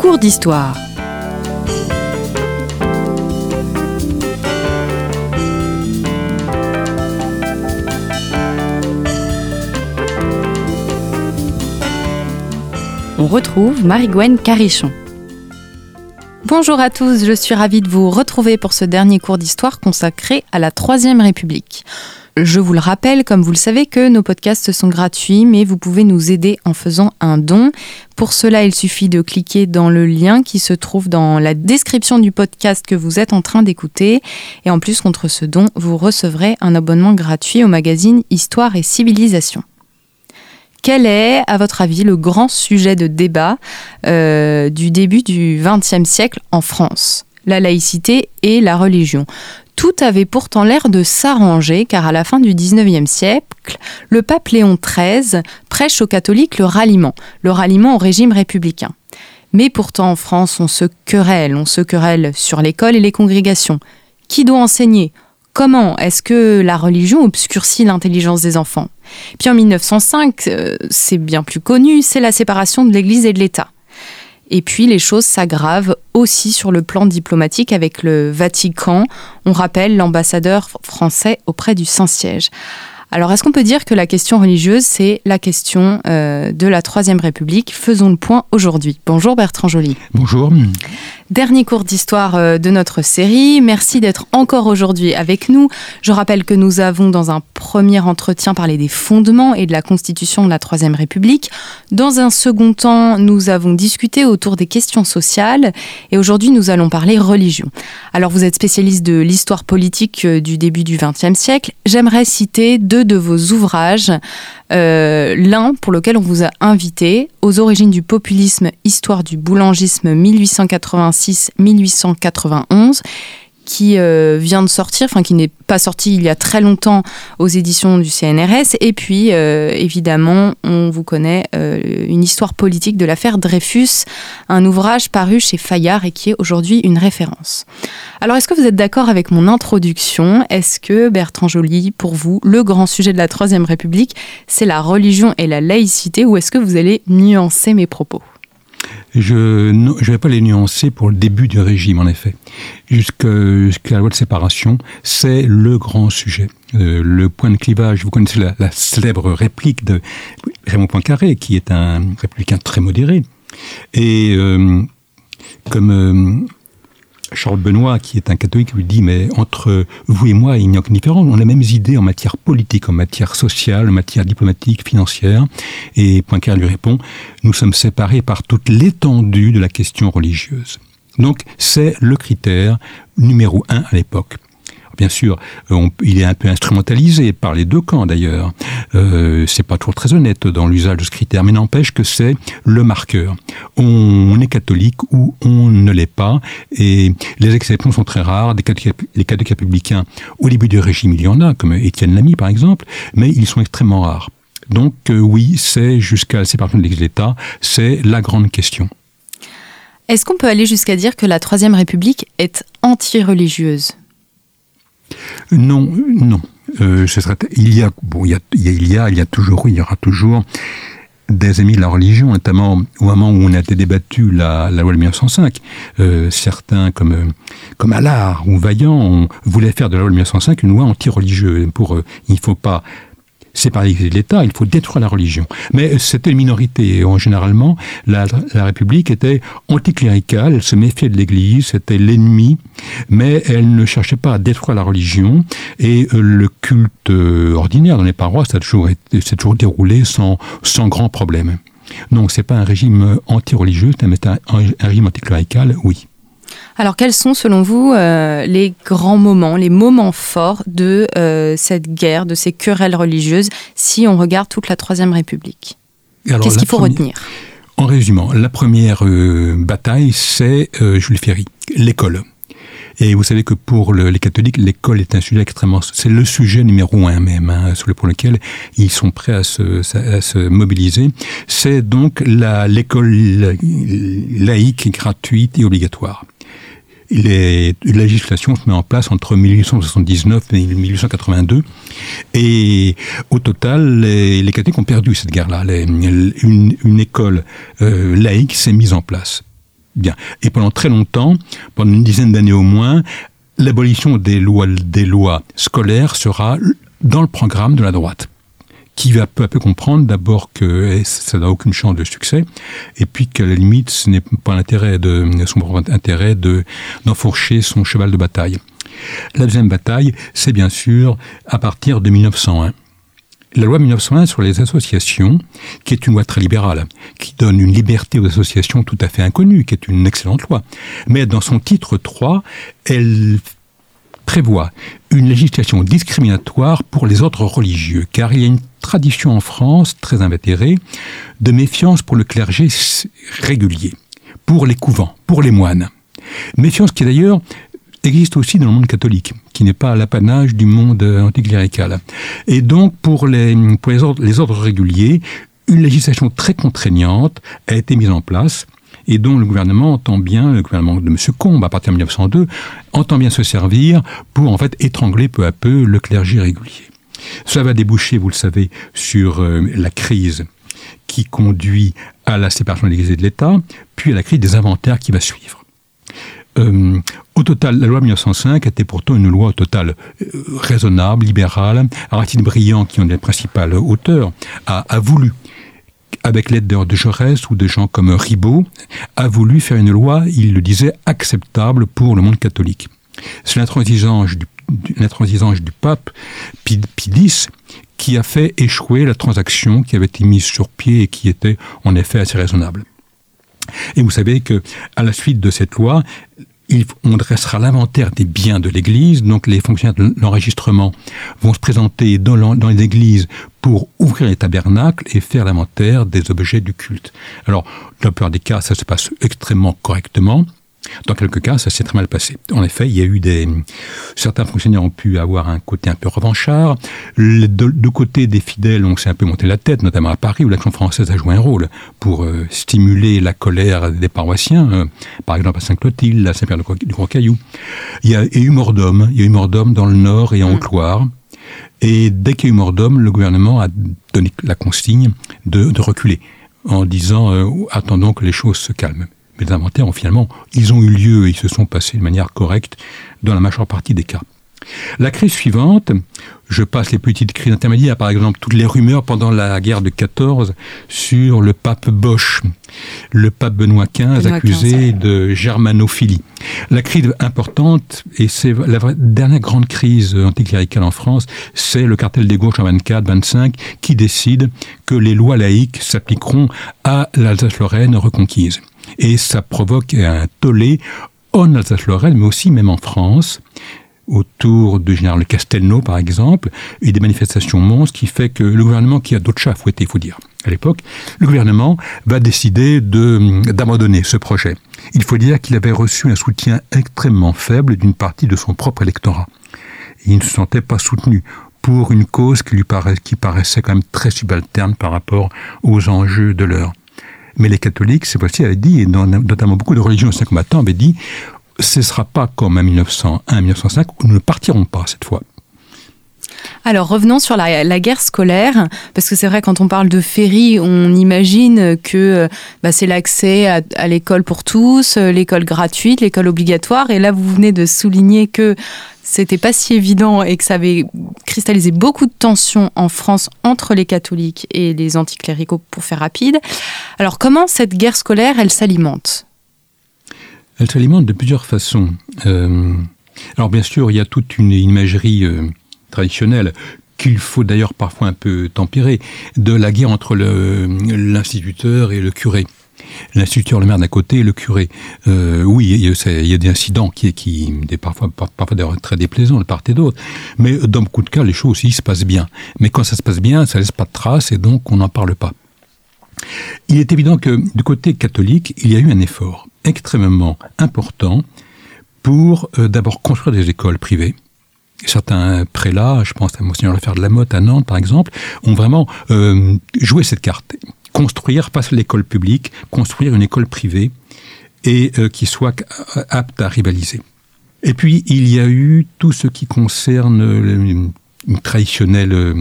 cours d'histoire. On retrouve Marie-Gwen Carichon. Bonjour à tous, je suis ravie de vous retrouver pour ce dernier cours d'histoire consacré à la Troisième République. Je vous le rappelle, comme vous le savez, que nos podcasts sont gratuits, mais vous pouvez nous aider en faisant un don. Pour cela, il suffit de cliquer dans le lien qui se trouve dans la description du podcast que vous êtes en train d'écouter. Et en plus, contre ce don, vous recevrez un abonnement gratuit au magazine Histoire et Civilisation. Quel est, à votre avis, le grand sujet de débat euh, du début du XXe siècle en France? La laïcité et la religion. Tout avait pourtant l'air de s'arranger car à la fin du XIXe siècle, le pape Léon XIII prêche aux catholiques le ralliement, le ralliement au régime républicain. Mais pourtant en France, on se querelle, on se querelle sur l'école et les congrégations. Qui doit enseigner? Comment? Est-ce que la religion obscurcit l'intelligence des enfants? Puis en 1905, euh, c'est bien plus connu, c'est la séparation de l'Église et de l'État. Et puis les choses s'aggravent aussi sur le plan diplomatique avec le Vatican. On rappelle l'ambassadeur français auprès du Saint-Siège. Alors, est-ce qu'on peut dire que la question religieuse, c'est la question euh, de la Troisième République? Faisons le point aujourd'hui. Bonjour Bertrand Joly. Bonjour. Dernier cours d'histoire euh, de notre série. Merci d'être encore aujourd'hui avec nous. Je rappelle que nous avons, dans un premier entretien, parlé des fondements et de la constitution de la Troisième République. Dans un second temps, nous avons discuté autour des questions sociales. Et aujourd'hui, nous allons parler religion. Alors, vous êtes spécialiste de l'histoire politique euh, du début du XXe siècle. J'aimerais citer deux de vos ouvrages. Euh, l'un pour lequel on vous a invité, Aux origines du populisme, histoire du boulangisme 1886-1891 qui euh, vient de sortir, enfin qui n'est pas sorti il y a très longtemps aux éditions du CNRS. Et puis, euh, évidemment, on vous connaît une histoire politique de l'affaire Dreyfus, un ouvrage paru chez Fayard et qui est aujourd'hui une référence. Alors, est-ce que vous êtes d'accord avec mon introduction? Est-ce que, Bertrand Joly, pour vous, le grand sujet de la Troisième République, c'est la religion et la laïcité, ou est-ce que vous allez nuancer mes propos? Je ne vais pas les nuancer pour le début du régime, en effet. Jusqu'à la loi de séparation, c'est le grand sujet. Euh, le point de clivage, vous connaissez la, célèbre réplique de Raymond Poincaré, qui est un républicain très modéré. Et euh, comme euh, Charles Benoît, qui est un catholique, lui dit, mais entre vous et moi, il n'y a aucune différence. On a les mêmes idées en matière politique, en matière sociale, en matière diplomatique, financière. Et Poincaré lui répond, nous sommes séparés par toute l'étendue de la question religieuse. Donc c'est le critère numéro un à l'époque. Bien sûr, euh, il est un peu instrumentalisé par les deux camps d'ailleurs. Euh, c'est pas toujours très honnête dans l'usage de ce critère, mais n'empêche que c'est le marqueur. On est catholique ou on ne l'est pas, et les exceptions sont très rares. Catholiques, les catholiques républicains, au début du régime, il y en a, comme Étienne Lamy par exemple, mais ils sont extrêmement rares. Donc euh, oui, c'est jusqu'à la séparation de l'État, c'est la grande question. Est-ce qu'on peut aller jusqu'à dire que la Troisième République est anti-religieuse? Non, non. Euh, il y a, bon, il y a, il y a, il y a toujours, il y aura toujours des ennemis de la religion, notamment au moment où on a été débattu la, loi de 1905. Euh, certains, comme comme Allard ou Vaillant, voulaient faire de la loi de 1905 une loi anti-religieuse. Pour euh, il ne faut pas séparer l'État, il faut détruire la religion. Mais c'était une minorité. généralement, la, République était anticléricale, elle se méfiait de l'Église, c'était l'ennemi, mais elle ne cherchait pas à détruire la religion. Et euh, le culte euh, ordinaire dans les paroisses s'est toujours, toujours déroulé sans, sans grand problème. Donc, c'est pas un régime anti-religieux, c'est un, un régime anticlérical, oui. Alors quels sont selon vous euh, les grands moments, les moments forts de euh, cette guerre, de ces querelles religieuses, si on regarde toute la Troisième République? Qu'est-ce qu'il faut retenir? En résumant, la première euh, bataille, c'est Jules Ferry, l'école. Et vous savez que pour les catholiques, l'école est un sujet extrêmement... C'est le sujet numéro un même, hein, pour lequel ils sont prêts à se, à se mobiliser. C'est donc l'école laïque, gratuite et obligatoire les, la législation se met en place entre 1879 et 1882. Et au total, les, les catholiques ont perdu cette guerre-là. Une, une, école euh, laïque s'est mise en place. Bien. Et pendant très longtemps, pendant une dizaine d'années au moins, l'abolition des lois, des lois scolaires sera dans le programme de la droite qui va peu à peu comprendre d'abord que ça n'a aucune chance de succès, et puis qu'à la limite, ce n'est pas l'intérêt de son intérêt de d'enfourcher son cheval de bataille. La deuxième bataille, c'est bien sûr à partir de 1901. La loi 1901 sur les associations, qui est une loi très libérale, qui donne une liberté aux associations tout à fait inconnue, qui est une excellente loi. Mais dans son titre 3, elle prévoit une législation discriminatoire pour les ordres religieux, car il y a une tradition en France très invétérée de méfiance pour le clergé régulier, pour les couvents, pour les moines. Méfiance qui d'ailleurs existe aussi dans le monde catholique, qui n'est pas l'apanage du monde anticlérical. Et donc, pour les, pour les, ordres, les ordres réguliers, une législation très contraignante a été mise en place et dont le gouvernement entend bien, le gouvernement de M. Combe, à partir de 1902, entend bien se servir pour en fait étrangler peu à peu le clergé régulier. Cela va déboucher, vous le savez, sur euh, la crise qui conduit à la séparation de l'Église et de l'État, puis à la crise des inventaires qui va suivre. Euh, au total, la loi 1905 était pourtant une loi au total euh, raisonnable, libérale. Aristide Briand, qui en est le principal auteur, a voulu avec l'aide de Jaurès ou de gens comme Ribot, a voulu faire une loi, il le disait, acceptable pour le monde catholique. C'est l'intransigeance du, du pape Pie X qui a fait échouer la transaction qui avait été mise sur pied et qui était en effet assez raisonnable. Et vous savez que à la suite de cette loi, on dressera l'inventaire des biens de l'Église, donc les fonctionnaires de l'enregistrement vont se présenter dans, dans les églises pour ouvrir les tabernacles et faire l'inventaire des objets du culte. Alors, dans la plupart des cas, ça se passe extrêmement correctement. Dans quelques cas, ça s'est très mal passé. En effet, il y a eu des certains fonctionnaires ont pu avoir un côté un peu revanchard. Les deux, côtés des fidèles, on s'est un peu monté la tête, notamment à Paris où l'action française a joué un rôle pour euh, stimuler la colère des paroissiens. Euh, par exemple à Saint-Clotilde, à Saint-Pierre du Gros-Caillou. Il y a eu mort d'homme. Il y a eu mort d'homme dans le Nord et en mm. Haute-Loire. Et dès qu'il y a eu mort d'homme, le gouvernement a donné la consigne de, de reculer en disant euh, attendons que les choses se calment les inventaires ont finalement, ils ont eu lieu et ils se sont passés de manière correcte dans la majeure partie des cas. La crise suivante, je passe les petites crises intermédiaires, par exemple toutes les rumeurs pendant la guerre de 14 sur le pape Bosch, le pape Benoît XV accusé de germanophilie. La crise importante, et c'est la dernière grande crise anticléricale en France, c'est le cartel des gauches en 24-25 qui décide que les lois laïques s'appliqueront à l'Alsace-Lorraine reconquise. Et ça provoque un tollé en Alsace-Lorraine, mais aussi même en France, autour du général Castelnau, par exemple, et des manifestations monstres qui fait que le gouvernement, qui a d'autres chats à fouetter, il faut dire, à l'époque, le gouvernement va décider d'abandonner ce projet. Il faut dire qu'il avait reçu un soutien extrêmement faible d'une partie de son propre électorat. il ne se sentait pas soutenu pour une cause qui lui qui paraissait quand même très subalterne par rapport aux enjeux de l'heure. Mais les catholiques, c'est fois-ci, avaient dit, et notamment beaucoup de religions anciens combattants avaient dit, ce ne sera pas comme en 1901, 1905, où nous ne partirons pas cette fois. Alors revenons sur la, guerre scolaire, parce que c'est vrai quand on parle de ferry, on imagine que bah, c'est l'accès à, l'école pour tous, l'école gratuite, l'école obligatoire, et là vous venez de souligner que c'était pas si évident et que ça avait cristallisé beaucoup de tensions en France entre les catholiques et les anticléricaux, pour faire rapide. Alors comment cette guerre scolaire, elle s'alimente? Elle s'alimente de plusieurs façons. Euh, alors bien sûr, il y a toute une imagerie euh, traditionnelle qu'il faut d'ailleurs parfois un peu tempérer, de la guerre entre l'instituteur et le curé l'instituteur, le maire d'un côté le curé. Euh, oui, il y, a, des incidents qui, qui parfois, parfois très déplaisants de part et d'autre. Mais dans beaucoup de cas, les choses aussi se passent bien. Mais quand ça se passe bien, ça laisse pas de traces et donc on n'en parle pas. Il est évident que du côté catholique, il y a eu un effort extrêmement important pour euh, d'abord construire des écoles privées. Certains prélats, je pense à Monseigneur Lefer de la Motte à Nantes par exemple, ont vraiment euh, joué cette carte construire, pas l'école publique, construire une école privée et euh, qui soit apte à rivaliser. Et puis, il y a eu tout ce qui concerne une traditionnelle euh,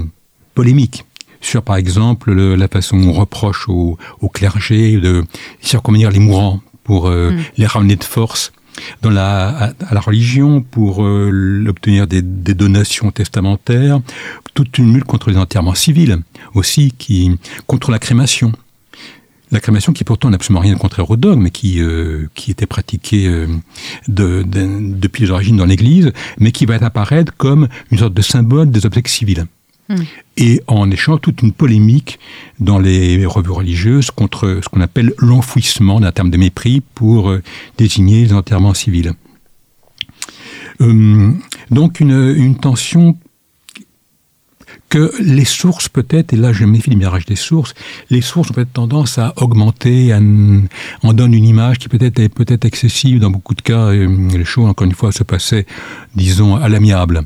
polémique sur, par exemple, la façon on reproche au, clergé de circonvenir les mourants pour mm. les ramener de force dans la, à, la religion pour obtenir des, des, donations testamentaires, toute une lutte contre les enterrements civils aussi, qui contre la crémation. La crémation qui pourtant n'a absolument rien de contraire au dogme, mais qui, euh, qui était pratiquée euh, de, depuis les origines dans l'Église, mais qui va apparaître comme une sorte de symbole des obsèques civiles. Hmm. Et en échange, toute une polémique dans les revues religieuses contre ce qu'on appelle l'enfouissement d'un terme de mépris pour euh, désigner les enterrements civils. donc une, une tension que les sources peut-être, et là je méfie du mirage des sources, les sources ont peut-être tendance à augmenter, en donnent une image qui peut-être est peut-être excessive dans beaucoup de cas. les choses, encore une fois, se passaient, disons, à l'amiable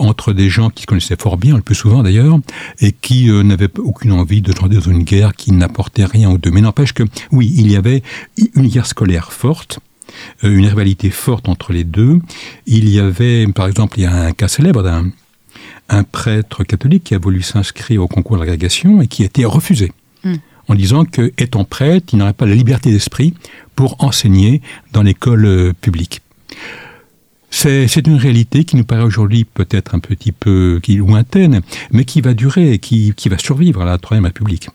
entre des gens qui se connaissaient fort bien, le plus souvent d'ailleurs, et qui euh, n'avaient aucune envie de tomber dans une guerre qui n'apportait rien aux deux. Mais n'empêche que, oui, il y avait une guerre scolaire forte, euh, une rivalité forte entre les deux. Il y avait, par exemple, il y a un cas célèbre d'un un prêtre catholique qui a voulu s'inscrire au concours d'agrégation et qui a été refusé. Hmm. En disant que, étant prêtre, il n'aurait pas la liberté d'esprit pour enseigner dans l'école euh, publique. C'est une réalité qui nous paraît aujourd'hui peut-être un petit peu lointaine, mais qui va durer, qui, qui va survivre à la Troisième République.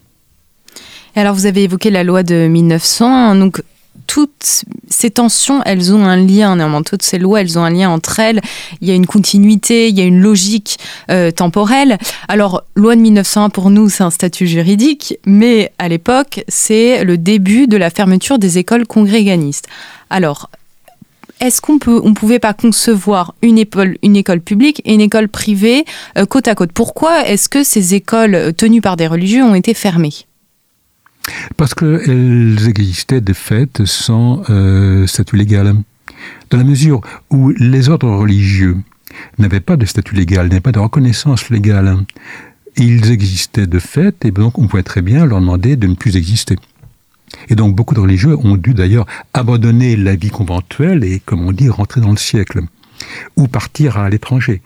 Alors vous avez évoqué la loi de 1900, donc toutes ces tensions, elles ont un lien, néanmoins, toutes ces lois, elles ont un lien entre elles. Il y a une continuité, il y a une logique euh, temporelle. Alors, loi de 1901, pour nous, c'est un statut juridique, mais à l'époque, c'est le début de la fermeture des écoles congréganistes. Alors, est-ce qu'on peut, on pouvait pas concevoir une école, une école publique et une école privée euh, côte à côte? Pourquoi est-ce que ces écoles tenues par des religieux ont été fermées? Parce qu'elles existaient de fait sans euh, statut légal. Dans la mesure où les ordres religieux n'avaient pas de statut légal, n'avaient pas de reconnaissance légale, ils existaient de fait, et donc on pouvait très bien leur demander de ne plus exister. Et donc beaucoup de religieux ont dû d'ailleurs abandonner la vie conventuelle et, comme on dit, rentrer dans le siècle, ou partir à l'étranger.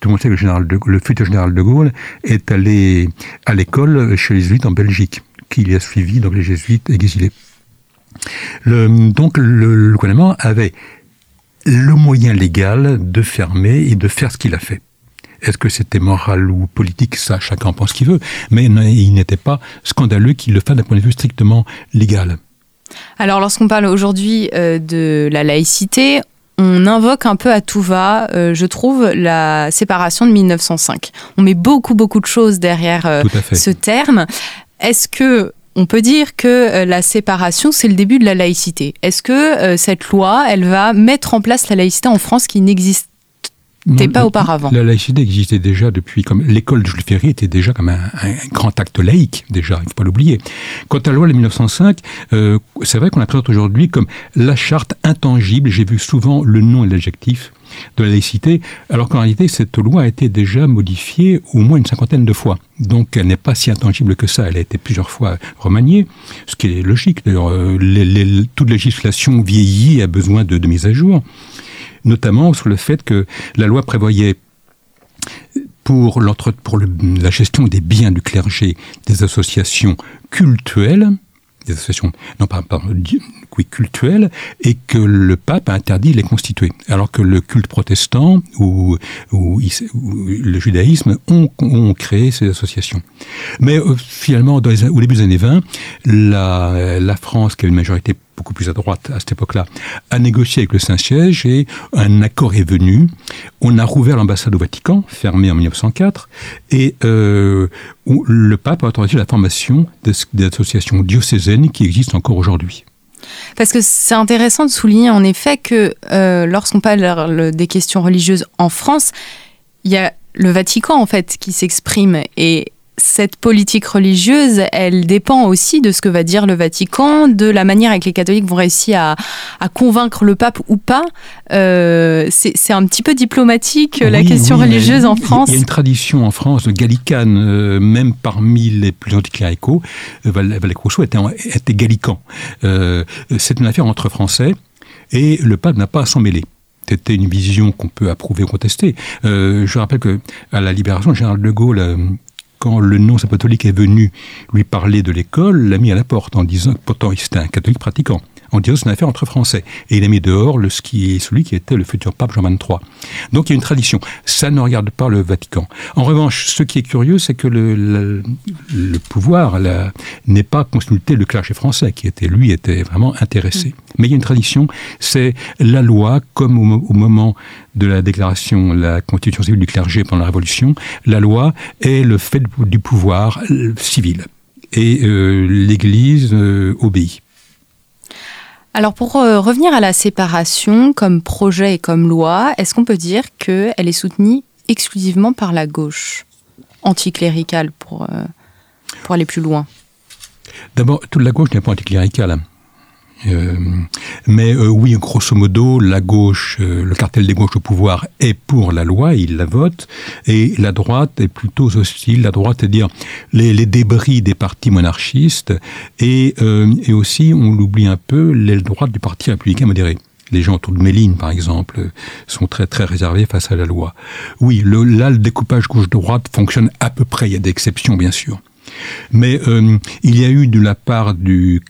Tout le monde sait que le, futur général de Gaulle est allé à l'école chez les jésuites en Belgique qu'il a suivi donc les jésuites exilés. Le, donc le, gouvernement avait le moyen légal de fermer et de faire ce qu'il a fait. Est-ce que c'était moral ou politique Ça, chacun pense ce qu'il veut. Mais il n'était pas scandaleux qu'il le fasse d'un point de vue strictement légal. Alors, lorsqu'on parle aujourd'hui euh, de la laïcité, on invoque un peu à tout va, euh, je trouve, la séparation de 1905. On met beaucoup, beaucoup de choses derrière euh, ce terme. Est-ce que on peut dire que euh, la séparation, c'est le début de la laïcité? Est-ce que euh, cette loi, elle va mettre en place la laïcité en France qui n'existe pas auparavant? La laïcité existait déjà depuis, comme l'école de Jules Ferry était déjà comme un, grand acte laïque, déjà, il ne faut pas l'oublier. Quant à la loi de 1905, euh, c'est vrai qu'on la présente aujourd'hui comme la charte intangible, j'ai vu souvent le nom et l'adjectif de la laïcité, alors qu'en réalité, cette loi a été déjà modifiée au moins une cinquantaine de fois. Donc elle n'est pas si intangible que ça, elle a été plusieurs fois remaniée, ce qui est logique. D'ailleurs, euh, toute législation vieillit a besoin de, de mise à jour notamment sur le fait que la loi prévoyait pour, pour la gestion des biens du clergé des associations cultuelles, des associations, non pas, oui, cultuelles, et que le pape a interdit de les constituer. Alors que le culte protestant ou, ou, le judaïsme ont, ont, créé ces associations. Mais euh, finalement, dans les, au début des années 20, la, la France, qui avait une majorité beaucoup plus à droite à cette époque-là, a négocié avec le Saint-Siège et un accord est venu. On a rouvert l'ambassade au Vatican, fermée en 1904, et euh, le pape a autorisé la formation des, associations diocésaines qui existent encore aujourd'hui. Parce que c'est intéressant de souligner en effet que euh, lorsqu'on parle des questions religieuses en France, il y a le Vatican en fait qui s'exprime et cette politique religieuse, elle dépend aussi de ce que va dire le Vatican, de la manière avec les catholiques vont réussir à, convaincre le pape ou pas. Euh, c'est un petit peu diplomatique la question religieuse en France. Il y a une tradition en France gallicane, euh, même parmi les plus anticléricaux. Euh, Rousseau était, était gallican. c'est une affaire entre Français et le pape n'a pas à s'en mêler c'était une vision qu'on peut approuver ou contester. je rappelle que à la libération, le général de Gaulle quand le nonce apostolique est venu lui parler de l'école, l'a mis à la porte en disant, pourtant c'était un catholique pratiquant, en disant c'est une affaire entre Français. Et il a mis dehors le, qui, celui qui était le futur pape Jean XXIII. Donc il y a une tradition. Ça ne regarde pas le Vatican. En revanche, ce qui est curieux, c'est que le, le, pouvoir n'est pas consulté le clergé français, qui était lui était vraiment intéressé. Mm. Mais il y a une tradition, c'est la loi, comme au, moment de la déclaration, la constitution civile du clergé pendant la Révolution, la loi est le fait du pouvoir euh, civil. Et euh, l'Église euh, obéit. Alors pour revenir à la séparation comme projet et comme loi, est-ce qu'on peut dire qu'elle est soutenue exclusivement par la gauche? Anticléricale pour, pour aller plus loin D'abord, toute la gauche n'est pas anticléricale. Euh, mais euh, oui, grosso modo, la gauche, euh, le cartel des gauches au pouvoir est pour la loi, il la vote, et la droite est plutôt hostile. La droite, c'est-à-dire les, les, débris des partis monarchistes, et, et aussi, on l'oublie un peu, l'aile droite du parti républicain modéré les gens autour de Méline, par exemple, sont très très réservés face à la loi. Oui, le, là, le découpage gauche-droite fonctionne à peu près. Il y a des exceptions, bien sûr. Mais euh, il y a eu de la part du,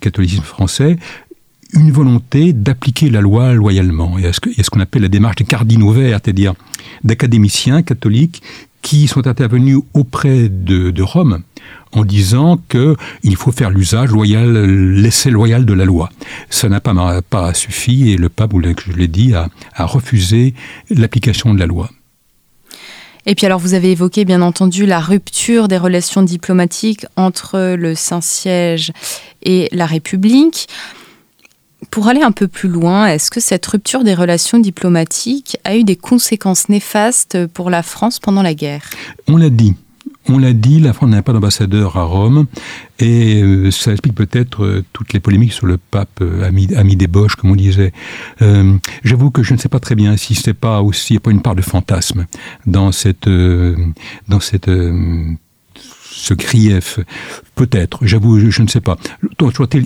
catholicisme français une volonté d'appliquer la loi loyalement. Il y a ce qu'on appelle la démarche des cardinaux verts, c'est-à-dire d'académiciens catholiques qui sont intervenus auprès de, Rome en disant qu'il faut faire l'usage loyal, l'essai loyal de la loi. Ça n'a pas, pas suffi et le pape, je l'ai dit, a refusé l'application de la loi. Et puis alors vous avez évoqué bien entendu la rupture des relations diplomatiques entre le Saint-Siège et la République. Pour aller un peu plus loin, est-ce que cette rupture des relations diplomatiques a eu des conséquences néfastes pour la France pendant la guerre? On l'a dit, on l'a dit, la France n'a pas d'ambassadeur à Rome, et euh, ça explique peut-être euh, toutes les polémiques sur le pape euh, ami, ami, des Boches, comme on disait. J'avoue que je ne sais pas très bien si c'est pas aussi, il pas une part de fantasme dans cette, dans cette ce grief Peut-être, j'avoue, je, ne sais pas.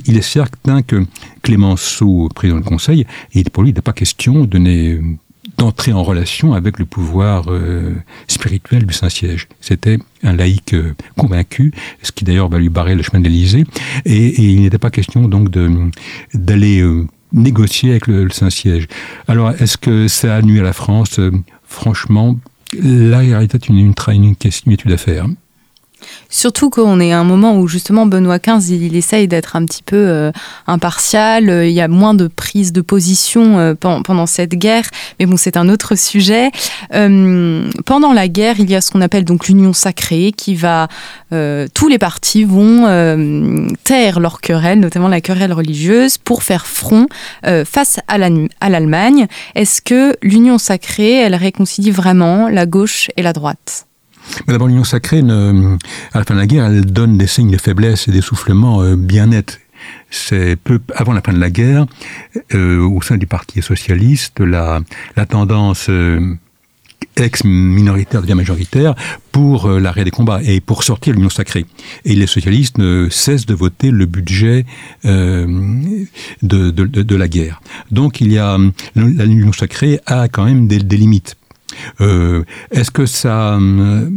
Il est certain que Clémenceau, président du Conseil, pour lui, il n'est pas question de donner d'entrer en relation avec le pouvoir euh, spirituel du Saint-Siège. C'était un laïc euh, convaincu, ce qui d'ailleurs va lui barrer le chemin de l'Élysée, et, il n'était pas question donc d'aller euh, négocier avec le, Saint-Siège. Alors, est-ce que ça a nuit à la France? Franchement, la réalité est une, une, une, une étude à faire. Surtout qu'on est à un moment où justement Benoît XV, il, essaye d'être un petit peu euh, impartial, il y a moins de prise de position euh, pendant cette guerre, mais bon c'est un autre sujet. Euh, pendant la guerre, il y a ce qu'on appelle donc l'union sacrée qui va... tous les partis vont taire leur querelle, notamment la querelle religieuse, pour faire front face à l'Allemagne. Est-ce que l'union sacrée, elle réconcilie vraiment la gauche et la droite? Mais d'abord, l'Union sacrée, à la fin de la guerre, elle donne des signes de faiblesse et d'essoufflement euh, bien nets. C'est peu avant la fin de la guerre, euh, au sein du Parti socialiste, la, tendance euh, ex-minoritaire devient majoritaire pour l'arrêt des combats et pour sortir l'Union sacrée. Et les socialistes ne cessent de voter le budget de, la guerre. Donc il y a l'Union sacrée a quand même des limites. Euh, est-ce que ça euh,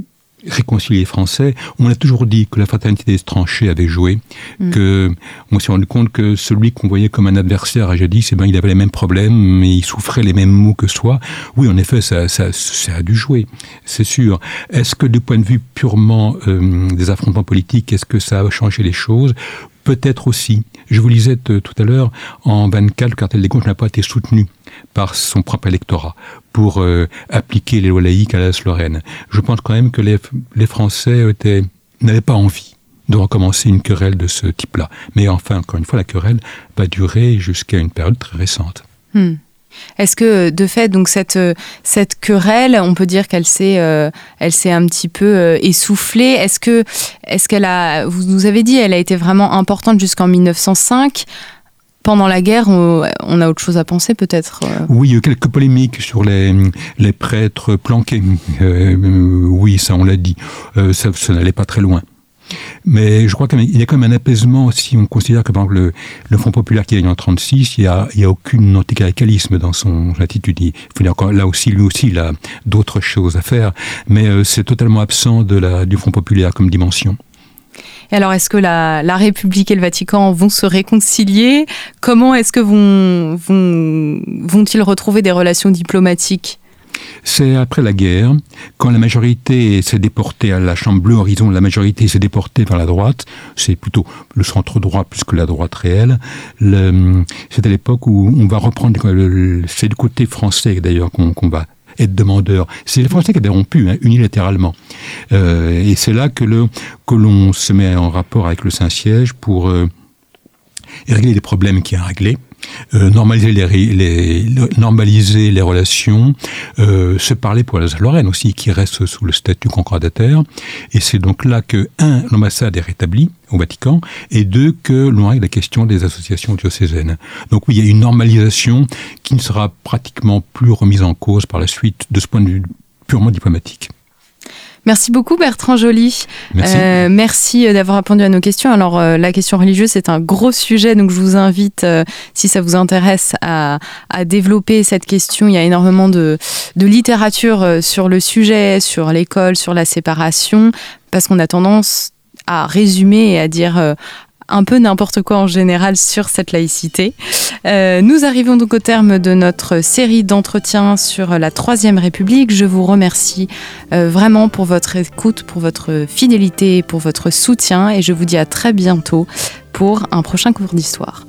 réconcilie les Français? On a toujours dit que la fraternité des tranchées avait joué, mm. que on s'est rendu compte que celui qu'on voyait comme un adversaire à jadis, eh ben, il avait les mêmes problèmes, mais il souffrait les mêmes maux que soi. Oui, en effet, ça, ça, ça a dû jouer, c'est sûr. Est-ce que du point de vue purement euh, des affrontements politiques, est-ce que ça a changé les choses? Peut-être aussi. Je vous lisais tout à l'heure, en 24, le cartel des gauches n'a pas été soutenu par son propre électorat pour euh, appliquer les lois laïques à la Lorraine. Je pense quand même que les, Français n'avaient pas envie de recommencer une querelle de ce type-là. Mais enfin, encore une fois, la querelle va durer jusqu'à une période très récente. Hmm. Est-ce que de fait, donc cette, cette querelle, on peut dire qu'elle s'est, euh, elle s'est un petit peu euh, essoufflée. Est-ce que, est-ce qu'elle a, vous nous avez dit, elle a été vraiment importante jusqu'en 1905 pendant la guerre, on, a autre chose à penser peut-être euh Oui, quelques polémiques sur les, les prêtres planqués. Euh, oui, ça on l'a dit. Euh, ça, n'allait pas très loin. Mais je crois qu'il y a quand même un apaisement si on considère que par exemple, le, Front populaire qui est en 36, il n'y a, a aucun anticléricalisme dans son attitude. Il faut encore, là aussi, lui aussi, il a d'autres choses à faire, mais c'est totalement absent de la, du Front populaire comme dimension. Et alors, est-ce que la, République et le Vatican vont se réconcilier? Comment est-ce que vont, vont, vont-ils retrouver des relations diplomatiques? C'est après la guerre, quand la majorité s'est déportée à la Chambre bleue horizon, la majorité s'est déportée vers la droite, c'est plutôt le centre droit plus que la droite réelle. C'est à l'époque où on va reprendre, c'est du côté français d'ailleurs qu'on va être demandeur. C'est les Français qui avaient rompu hein, unilatéralement. Euh, et c'est là que l'on que se met en rapport avec le Saint-Siège pour euh, régler les problèmes qui a réglés. Euh, normaliser les, normaliser les relations, euh, se parler pour la Lorraine aussi, qui reste sous le statut concordataire. Et c'est donc là que, un, l'ambassade est rétablie au Vatican, et deux, que l'on règle la question des associations diocésaines. Donc oui, il y a une normalisation qui ne sera pratiquement plus remise en cause par la suite de ce point de vue purement diplomatique. Merci beaucoup Bertrand Joly. Merci, euh, euh, d'avoir répondu à nos questions. Alors euh, la question religieuse c'est un gros sujet, donc je vous invite, si ça vous intéresse, à, développer cette question. Il y a énormément de, de littérature sur le sujet, sur l'école, sur la séparation, parce qu'on a tendance à résumer et à dire un peu n'importe quoi en général sur cette laïcité. Euh, nous arrivons donc au terme de notre série d'entretiens sur la Troisième République. Je vous remercie euh, vraiment pour votre écoute, pour votre fidélité, pour votre soutien et je vous dis à très bientôt pour un prochain cours d'histoire.